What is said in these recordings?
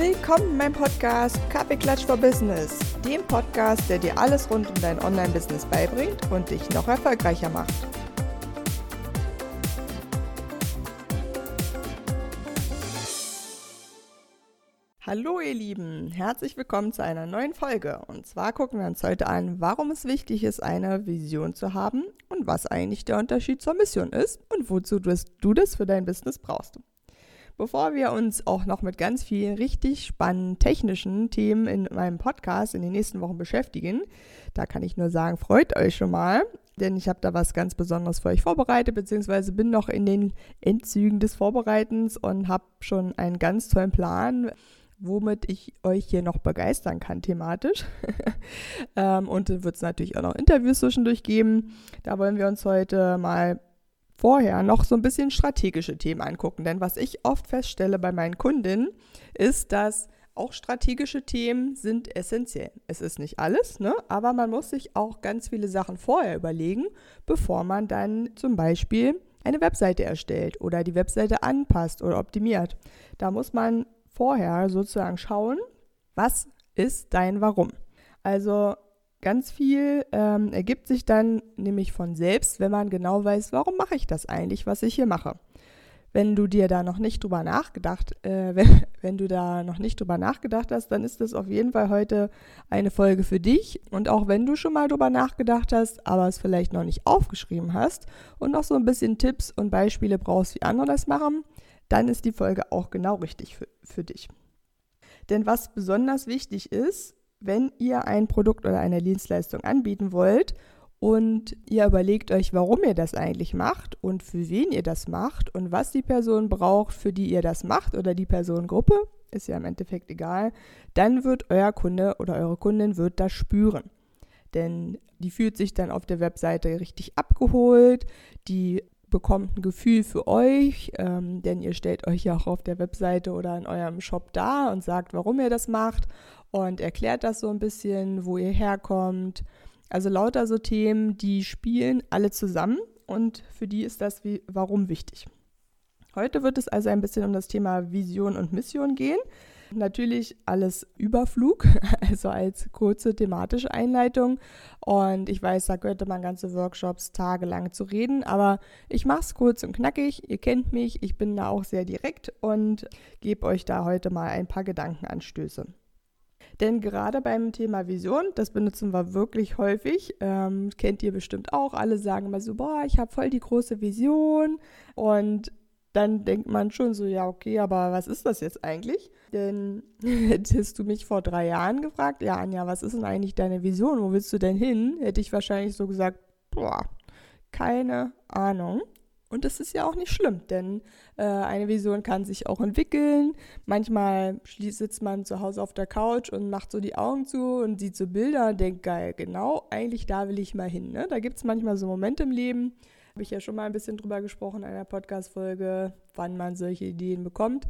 Willkommen in meinem Podcast Kaffeeklatsch for Business, dem Podcast, der dir alles rund um dein Online-Business beibringt und dich noch erfolgreicher macht. Hallo ihr Lieben, herzlich willkommen zu einer neuen Folge. Und zwar gucken wir uns heute an, warum es wichtig ist, eine Vision zu haben und was eigentlich der Unterschied zur Mission ist und wozu du das für dein Business brauchst. Bevor wir uns auch noch mit ganz vielen richtig spannenden technischen Themen in meinem Podcast in den nächsten Wochen beschäftigen, da kann ich nur sagen, freut euch schon mal, denn ich habe da was ganz Besonderes für euch vorbereitet, beziehungsweise bin noch in den Endzügen des Vorbereitens und habe schon einen ganz tollen Plan, womit ich euch hier noch begeistern kann thematisch. ähm, und dann wird es natürlich auch noch Interviews zwischendurch geben. Da wollen wir uns heute mal vorher noch so ein bisschen strategische Themen angucken. Denn was ich oft feststelle bei meinen Kundinnen, ist, dass auch strategische Themen sind essentiell. Es ist nicht alles, ne? aber man muss sich auch ganz viele Sachen vorher überlegen, bevor man dann zum Beispiel eine Webseite erstellt oder die Webseite anpasst oder optimiert. Da muss man vorher sozusagen schauen, was ist dein Warum. Also ganz viel ähm, ergibt sich dann nämlich von selbst, wenn man genau weiß, warum mache ich das eigentlich, was ich hier mache. Wenn du dir da noch nicht drüber nachgedacht, äh, wenn, wenn du da noch nicht drüber nachgedacht hast, dann ist das auf jeden Fall heute eine Folge für dich. Und auch wenn du schon mal drüber nachgedacht hast, aber es vielleicht noch nicht aufgeschrieben hast und noch so ein bisschen Tipps und Beispiele brauchst, wie andere das machen, dann ist die Folge auch genau richtig für, für dich. Denn was besonders wichtig ist, wenn ihr ein Produkt oder eine Dienstleistung anbieten wollt und ihr überlegt euch, warum ihr das eigentlich macht und für wen ihr das macht und was die Person braucht, für die ihr das macht oder die Personengruppe, ist ja im Endeffekt egal, dann wird euer Kunde oder eure Kundin wird das spüren. Denn die fühlt sich dann auf der Webseite richtig abgeholt, die bekommt ein Gefühl für euch, ähm, denn ihr stellt euch ja auch auf der Webseite oder in eurem Shop dar und sagt, warum ihr das macht und erklärt das so ein bisschen, wo ihr herkommt. Also lauter so Themen, die spielen alle zusammen und für die ist das wie, warum wichtig. Heute wird es also ein bisschen um das Thema Vision und Mission gehen. Natürlich alles Überflug, also als kurze thematische Einleitung. Und ich weiß, da könnte man ganze Workshops tagelang zu reden, aber ich mache es kurz und knackig. Ihr kennt mich, ich bin da auch sehr direkt und gebe euch da heute mal ein paar Gedankenanstöße. Denn gerade beim Thema Vision, das benutzen wir wirklich häufig, ähm, kennt ihr bestimmt auch, alle sagen immer so, boah, ich habe voll die große Vision und dann denkt man schon so, ja, okay, aber was ist das jetzt eigentlich? Denn hättest du mich vor drei Jahren gefragt, ja, Anja, was ist denn eigentlich deine Vision? Wo willst du denn hin? Hätte ich wahrscheinlich so gesagt, boah, keine Ahnung. Und das ist ja auch nicht schlimm, denn äh, eine Vision kann sich auch entwickeln. Manchmal sitzt man zu Hause auf der Couch und macht so die Augen zu und sieht so Bilder und denkt, geil, genau, eigentlich da will ich mal hin. Ne? Da gibt es manchmal so Momente im Leben, habe ich ja schon mal ein bisschen drüber gesprochen in einer Podcast-Folge, wann man solche Ideen bekommt.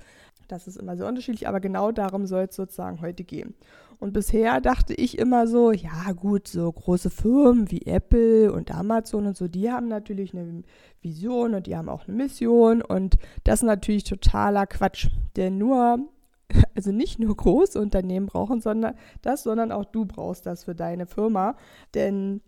Das ist immer sehr unterschiedlich, aber genau darum soll es sozusagen heute gehen. Und bisher dachte ich immer so, ja gut, so große Firmen wie Apple und Amazon und so, die haben natürlich eine Vision und die haben auch eine Mission und das ist natürlich totaler Quatsch. Denn nur, also nicht nur große Unternehmen brauchen sondern das, sondern auch du brauchst das für deine Firma. Denn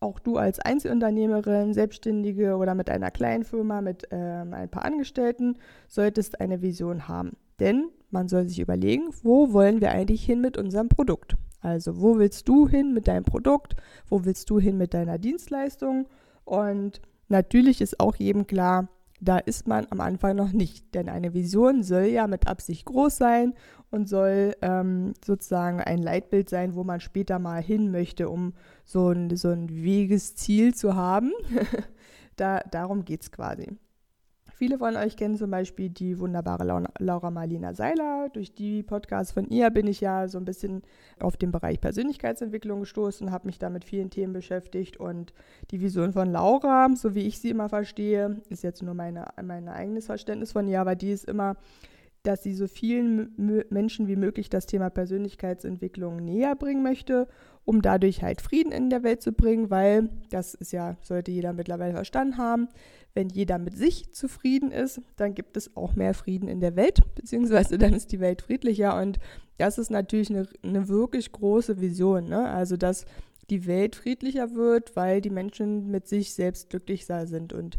auch du als Einzelunternehmerin, Selbstständige oder mit einer kleinen Firma mit ähm, ein paar Angestellten solltest eine Vision haben. Denn man soll sich überlegen, wo wollen wir eigentlich hin mit unserem Produkt? Also wo willst du hin mit deinem Produkt? Wo willst du hin mit deiner Dienstleistung? Und natürlich ist auch jedem klar, da ist man am Anfang noch nicht. Denn eine Vision soll ja mit Absicht groß sein und soll ähm, sozusagen ein Leitbild sein, wo man später mal hin möchte, um so ein, so ein Wegesziel zu haben. da, darum geht es quasi. Viele von euch kennen zum Beispiel die wunderbare Laura Marlina Seiler. Durch die Podcasts von ihr bin ich ja so ein bisschen auf den Bereich Persönlichkeitsentwicklung gestoßen, habe mich da mit vielen Themen beschäftigt und die Vision von Laura, so wie ich sie immer verstehe, ist jetzt nur meine, mein eigenes Verständnis von ihr, aber die ist immer dass sie so vielen Menschen wie möglich das Thema Persönlichkeitsentwicklung näher bringen möchte, um dadurch halt Frieden in der Welt zu bringen, weil das ist ja, sollte jeder mittlerweile verstanden haben, wenn jeder mit sich zufrieden ist, dann gibt es auch mehr Frieden in der Welt, beziehungsweise dann ist die Welt friedlicher und das ist natürlich eine, eine wirklich große Vision, ne? also dass die Welt friedlicher wird, weil die Menschen mit sich selbst glücklicher sind und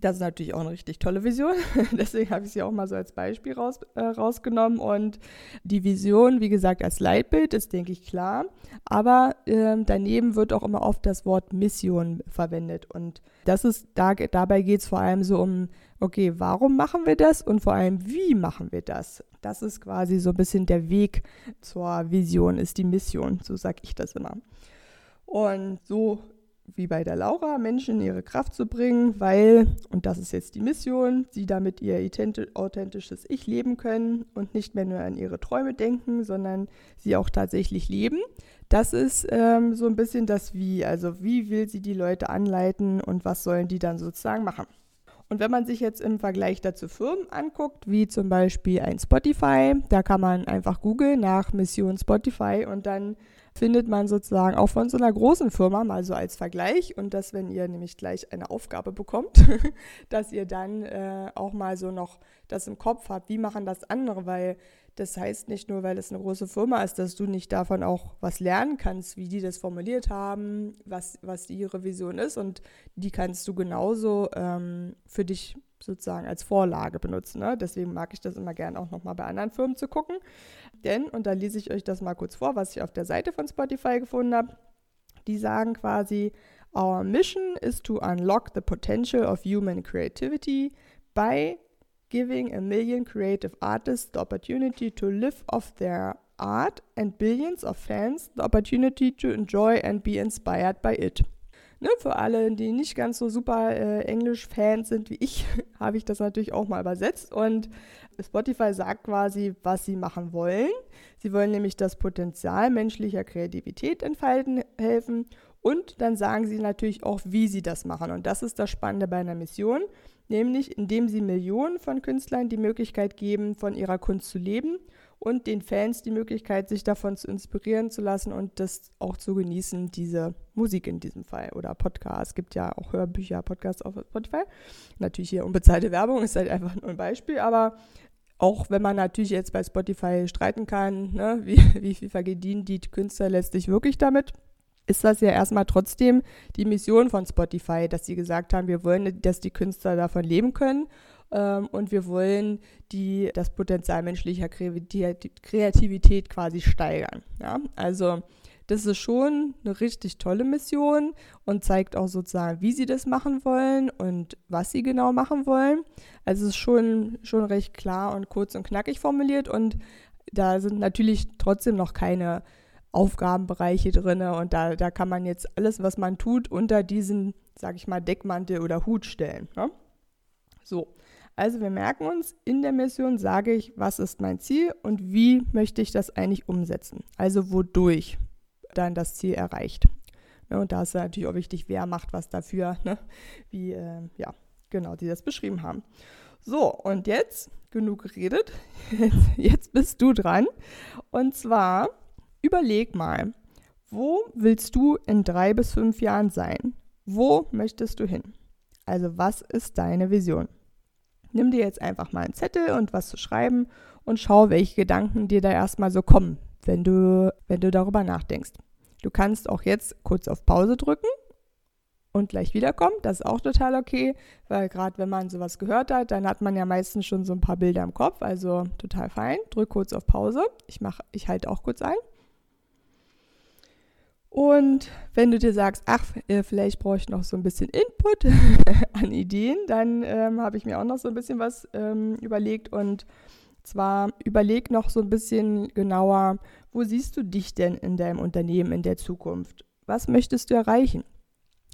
das ist natürlich auch eine richtig tolle Vision. Deswegen habe ich sie auch mal so als Beispiel raus, äh, rausgenommen. Und die Vision, wie gesagt, als Leitbild ist, denke ich, klar. Aber äh, daneben wird auch immer oft das Wort Mission verwendet. Und das ist, da, dabei geht es vor allem so um, okay, warum machen wir das und vor allem, wie machen wir das? Das ist quasi so ein bisschen der Weg zur Vision, ist die Mission. So sage ich das immer. Und so wie bei der Laura, Menschen in ihre Kraft zu bringen, weil, und das ist jetzt die Mission, sie damit ihr authentisches Ich leben können und nicht mehr nur an ihre Träume denken, sondern sie auch tatsächlich leben. Das ist ähm, so ein bisschen das Wie, also wie will sie die Leute anleiten und was sollen die dann sozusagen machen. Und wenn man sich jetzt im Vergleich dazu Firmen anguckt, wie zum Beispiel ein Spotify, da kann man einfach googeln nach Mission Spotify und dann findet man sozusagen auch von so einer großen Firma mal so als Vergleich und dass, wenn ihr nämlich gleich eine Aufgabe bekommt, dass ihr dann äh, auch mal so noch das im Kopf habt, wie machen das andere, weil das heißt nicht nur, weil es eine große Firma ist, dass du nicht davon auch was lernen kannst, wie die das formuliert haben, was, was ihre Vision ist und die kannst du genauso ähm, für dich sozusagen als Vorlage benutzen. Ne? Deswegen mag ich das immer gerne auch nochmal bei anderen Firmen zu gucken. Denn, und da lese ich euch das mal kurz vor, was ich auf der Seite von Spotify gefunden habe, die sagen quasi, Our mission is to unlock the potential of human creativity by giving a million creative artists the opportunity to live off their art and billions of fans the opportunity to enjoy and be inspired by it. Ne, für alle, die nicht ganz so super äh, Englisch-Fans sind wie ich, habe ich das natürlich auch mal übersetzt. Und Spotify sagt quasi, was sie machen wollen. Sie wollen nämlich das Potenzial menschlicher Kreativität entfalten helfen. Und dann sagen sie natürlich auch, wie sie das machen. Und das ist das Spannende bei einer Mission, nämlich indem sie Millionen von Künstlern die Möglichkeit geben, von ihrer Kunst zu leben und den Fans die Möglichkeit, sich davon zu inspirieren zu lassen und das auch zu genießen, diese Musik in diesem Fall oder Podcasts. Es gibt ja auch Hörbücher, Podcasts auf Spotify. Natürlich hier unbezahlte Werbung ist halt einfach nur ein Beispiel, aber auch wenn man natürlich jetzt bei Spotify streiten kann, ne, wie, wie viel verdienen die Künstler letztlich wirklich damit, ist das ja erstmal trotzdem die Mission von Spotify, dass sie gesagt haben, wir wollen, dass die Künstler davon leben können ähm, und wir wollen die, das Potenzial menschlicher Kreativität quasi steigern. Ja? Also das ist schon eine richtig tolle Mission und zeigt auch sozusagen, wie sie das machen wollen und was sie genau machen wollen. Also es ist schon, schon recht klar und kurz und knackig formuliert und da sind natürlich trotzdem noch keine Aufgabenbereiche drin und da, da kann man jetzt alles, was man tut, unter diesen, sag ich mal, Deckmantel oder Hut stellen. Ne? So, also wir merken uns, in der Mission sage ich, was ist mein Ziel und wie möchte ich das eigentlich umsetzen. Also wodurch dann das Ziel erreicht. Ne, und da ist natürlich auch wichtig, wer macht was dafür, ne? wie, äh, ja, genau, die das beschrieben haben. So, und jetzt, genug geredet, jetzt, jetzt bist du dran. Und zwar, überleg mal, wo willst du in drei bis fünf Jahren sein? Wo möchtest du hin? Also was ist deine Vision? Nimm dir jetzt einfach mal einen Zettel und was zu schreiben und schau, welche Gedanken dir da erstmal so kommen, wenn du, wenn du darüber nachdenkst. Du kannst auch jetzt kurz auf Pause drücken und gleich wiederkommen. Das ist auch total okay, weil gerade wenn man sowas gehört hat, dann hat man ja meistens schon so ein paar Bilder im Kopf, also total fein. Drück kurz auf Pause. Ich ich halte auch kurz ein. Und wenn du dir sagst, ach, äh, vielleicht brauche ich noch so ein bisschen Input an Ideen, dann ähm, habe ich mir auch noch so ein bisschen was ähm, überlegt. Und zwar überleg noch so ein bisschen genauer, wo siehst du dich denn in deinem Unternehmen in der Zukunft? Was möchtest du erreichen?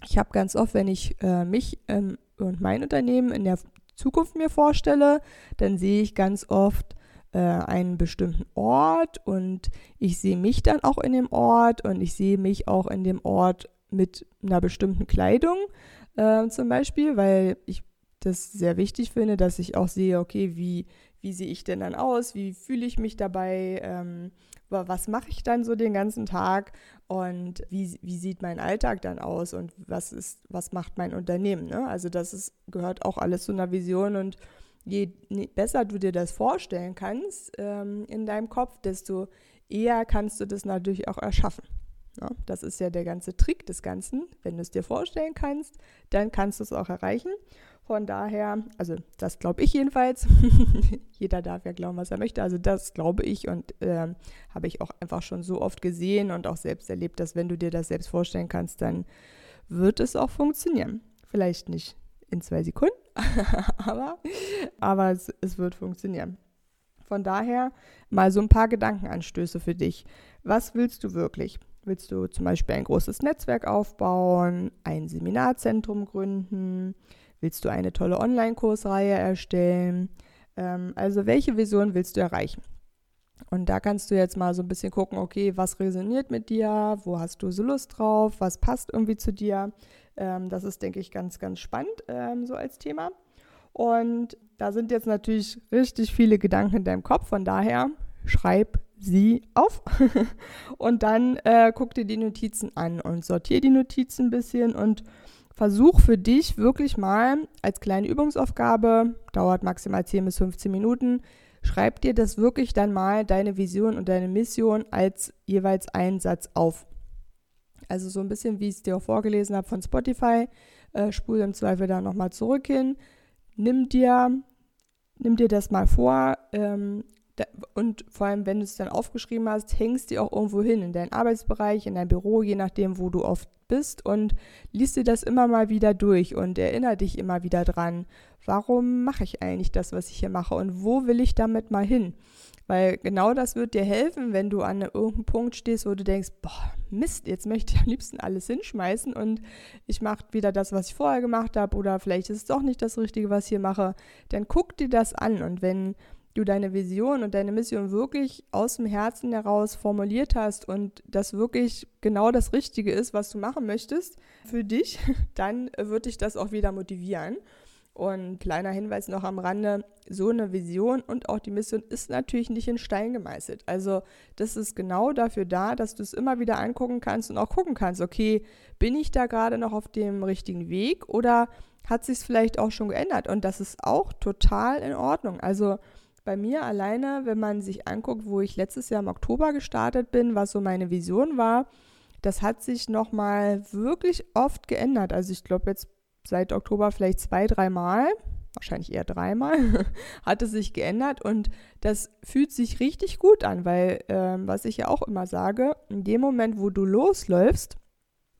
Ich habe ganz oft, wenn ich äh, mich ähm, und mein Unternehmen in der Zukunft mir vorstelle, dann sehe ich ganz oft, äh, einen bestimmten Ort und ich sehe mich dann auch in dem Ort und ich sehe mich auch in dem Ort mit einer bestimmten Kleidung äh, zum Beispiel, weil ich das sehr wichtig finde, dass ich auch sehe, okay, wie, wie sehe ich denn dann aus, wie fühle ich mich dabei, ähm, was mache ich dann so den ganzen Tag und wie, wie sieht mein Alltag dann aus und was ist, was macht mein Unternehmen. Ne? Also das ist, gehört auch alles zu einer Vision und je besser du dir das vorstellen kannst ähm, in deinem Kopf, desto eher kannst du das natürlich auch erschaffen. Ja, das ist ja der ganze Trick des Ganzen. Wenn du es dir vorstellen kannst, dann kannst du es auch erreichen. Von daher, also das glaube ich jedenfalls. Jeder darf ja glauben, was er möchte. Also das glaube ich und ähm, habe ich auch einfach schon so oft gesehen und auch selbst erlebt, dass wenn du dir das selbst vorstellen kannst, dann wird es auch funktionieren. Vielleicht nicht in zwei Sekunden, aber, aber es, es wird funktionieren. Von daher mal so ein paar Gedankenanstöße für dich. Was willst du wirklich? Willst du zum Beispiel ein großes Netzwerk aufbauen, ein Seminarzentrum gründen? Willst du eine tolle Online-Kursreihe erstellen? Ähm, also welche Vision willst du erreichen? Und da kannst du jetzt mal so ein bisschen gucken, okay, was resoniert mit dir? Wo hast du so Lust drauf? Was passt irgendwie zu dir? Ähm, das ist, denke ich, ganz, ganz spannend ähm, so als Thema. Und da sind jetzt natürlich richtig viele Gedanken in deinem Kopf. Von daher schreib sie auf und dann äh, guck dir die Notizen an und sortiere die Notizen ein bisschen und versuch für dich wirklich mal als kleine Übungsaufgabe, dauert maximal 10 bis 15 Minuten, schreib dir das wirklich dann mal, deine Vision und deine Mission als jeweils einen Satz auf. Also so ein bisschen, wie ich es dir auch vorgelesen habe von Spotify, äh, spul im Zweifel da nochmal zurück hin, nimm dir, nimm dir das mal vor, ähm, und vor allem, wenn du es dann aufgeschrieben hast, hängst du auch irgendwo hin, in deinen Arbeitsbereich, in dein Büro, je nachdem, wo du oft bist und liest dir das immer mal wieder durch und erinnere dich immer wieder dran, warum mache ich eigentlich das, was ich hier mache und wo will ich damit mal hin? Weil genau das wird dir helfen, wenn du an irgendeinem Punkt stehst, wo du denkst, boah, Mist, jetzt möchte ich am liebsten alles hinschmeißen und ich mache wieder das, was ich vorher gemacht habe oder vielleicht ist es doch nicht das Richtige, was ich hier mache. Dann guck dir das an und wenn du deine Vision und deine Mission wirklich aus dem Herzen heraus formuliert hast und das wirklich genau das Richtige ist, was du machen möchtest für dich, dann wird dich das auch wieder motivieren. Und kleiner Hinweis noch am Rande, so eine Vision und auch die Mission ist natürlich nicht in Stein gemeißelt. Also das ist genau dafür da, dass du es immer wieder angucken kannst und auch gucken kannst, okay, bin ich da gerade noch auf dem richtigen Weg oder hat sich es vielleicht auch schon geändert? Und das ist auch total in Ordnung. Also bei mir alleine, wenn man sich anguckt, wo ich letztes Jahr im Oktober gestartet bin, was so meine Vision war, das hat sich nochmal wirklich oft geändert. Also ich glaube jetzt seit Oktober vielleicht zwei, dreimal, wahrscheinlich eher dreimal, hat es sich geändert und das fühlt sich richtig gut an, weil, äh, was ich ja auch immer sage, in dem Moment, wo du losläufst,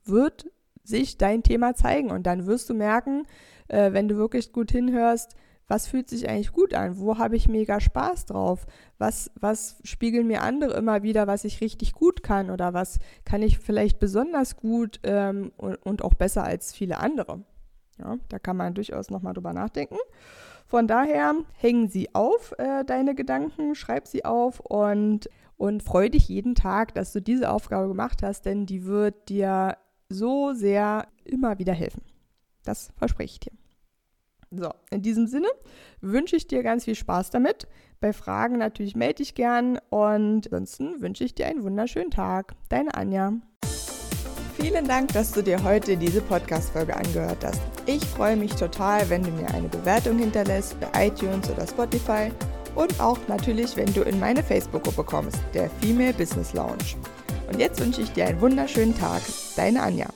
wird sich dein Thema zeigen und dann wirst du merken, äh, wenn du wirklich gut hinhörst, was fühlt sich eigentlich gut an? Wo habe ich mega Spaß drauf? Was, was spiegeln mir andere immer wieder, was ich richtig gut kann oder was kann ich vielleicht besonders gut ähm, und, und, auch besser als viele andere? Ja, da kann man durchaus nochmal drüber nachdenken. Von daher hängen sie auf, äh, deine Gedanken, schreib sie auf und, und freu dich jeden Tag, dass du diese Aufgabe gemacht hast, denn die wird dir so sehr immer wieder helfen. Das verspreche ich dir. So, in diesem Sinne wünsche ich dir ganz viel Spaß damit. Bei Fragen natürlich melde dich gern und ansonsten wünsche ich dir einen wunderschönen Tag. Deine Anja. Vielen Dank, dass du dir heute diese Podcast-Folge angehört hast. Ich freue mich total, wenn du mir eine Bewertung hinterlässt bei iTunes oder Spotify und auch natürlich, wenn du in meine Facebook-Gruppe kommst, der Female Business Lounge. Und jetzt wünsche ich dir einen wunderschönen Tag. Deine Anja.